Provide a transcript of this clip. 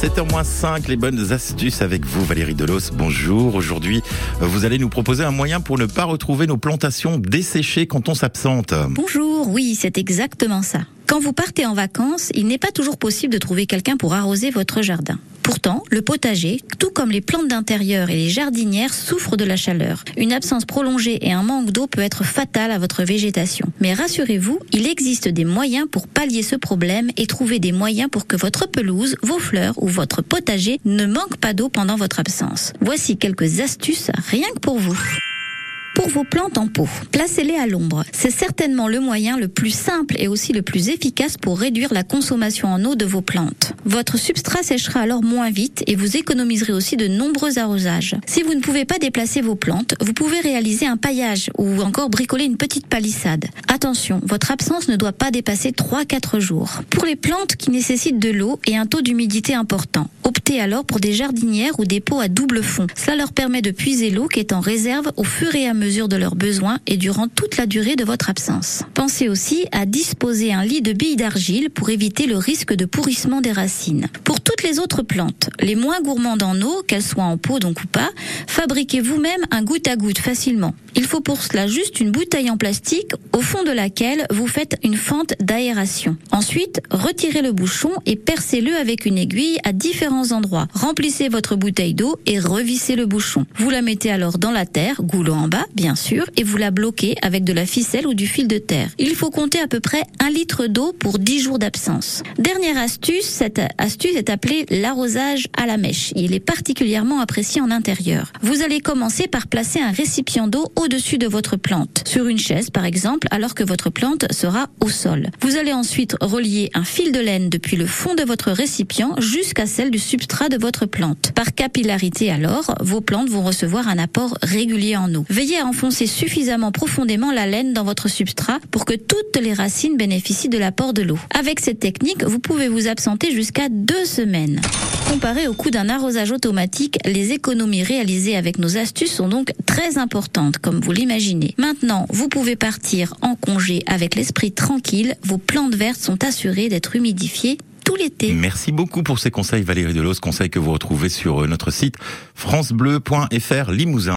7h-5, les bonnes astuces avec vous, Valérie Delos. Bonjour. Aujourd'hui, vous allez nous proposer un moyen pour ne pas retrouver nos plantations desséchées quand on s'absente. Bonjour, oui, c'est exactement ça. Quand vous partez en vacances, il n'est pas toujours possible de trouver quelqu'un pour arroser votre jardin. Pourtant, le potager, tout comme les plantes d'intérieur et les jardinières, souffrent de la chaleur. Une absence prolongée et un manque d'eau peut être fatal à votre végétation. Mais rassurez-vous, il existe des moyens pour pallier ce problème et trouver des moyens pour que votre pelouse, vos fleurs ou votre potager ne manquent pas d'eau pendant votre absence. Voici quelques astuces rien que pour vous. Pour vos plantes en pot, placez-les à l'ombre. C'est certainement le moyen le plus simple et aussi le plus efficace pour réduire la consommation en eau de vos plantes. Votre substrat séchera alors moins vite et vous économiserez aussi de nombreux arrosages. Si vous ne pouvez pas déplacer vos plantes, vous pouvez réaliser un paillage ou encore bricoler une petite palissade. Attention, votre absence ne doit pas dépasser 3-4 jours. Pour les plantes qui nécessitent de l'eau et un taux d'humidité important, optez alors pour des jardinières ou des pots à double fond. Cela leur permet de puiser l'eau qui est en réserve au fur et à mesure de leurs besoins et durant toute la durée de votre absence. Pensez aussi à disposer un lit de billes d'argile pour éviter le risque de pourrissement des racines. Pour toutes les autres plantes, les moins gourmandes en eau, qu'elles soient en pot donc ou pas, fabriquez vous-même un goutte à goutte facilement. Il faut pour cela juste une bouteille en plastique au fond de laquelle vous faites une fente d'aération. Ensuite, retirez le bouchon et percez-le avec une aiguille à différents endroits. Remplissez votre bouteille d'eau et revissez le bouchon. Vous la mettez alors dans la terre, goulot en bas, bien sûr, et vous la bloquez avec de la ficelle ou du fil de terre. Il faut compter à peu près un litre d'eau pour 10 jours d'absence. Dernière astuce, cette astuce est appelée l'arrosage à la mèche. Il est particulièrement apprécié en intérieur. Vous allez commencer par placer un récipient d'eau au-dessus de votre plante, sur une chaise par exemple, alors que votre plante sera au sol. Vous allez ensuite relier un fil de laine depuis le fond de votre récipient jusqu'à celle du substrat de votre plante. Par capillarité alors, vos plantes vont recevoir un apport régulier en eau. Veillez à enfoncer suffisamment profondément la laine dans votre substrat pour que toutes les racines bénéficient de l'apport de l'eau. Avec cette technique, vous pouvez vous absenter jusqu'à deux semaines. Comparé au coût d'un arrosage automatique, les économies réalisées avec nos astuces sont donc très importantes, comme vous l'imaginez. Maintenant, vous pouvez partir en congé avec l'esprit tranquille. Vos plantes vertes sont assurées d'être humidifiées tout l'été. Merci beaucoup pour ces conseils, Valérie Delos, conseils que vous retrouvez sur notre site francebleu.fr Limousin.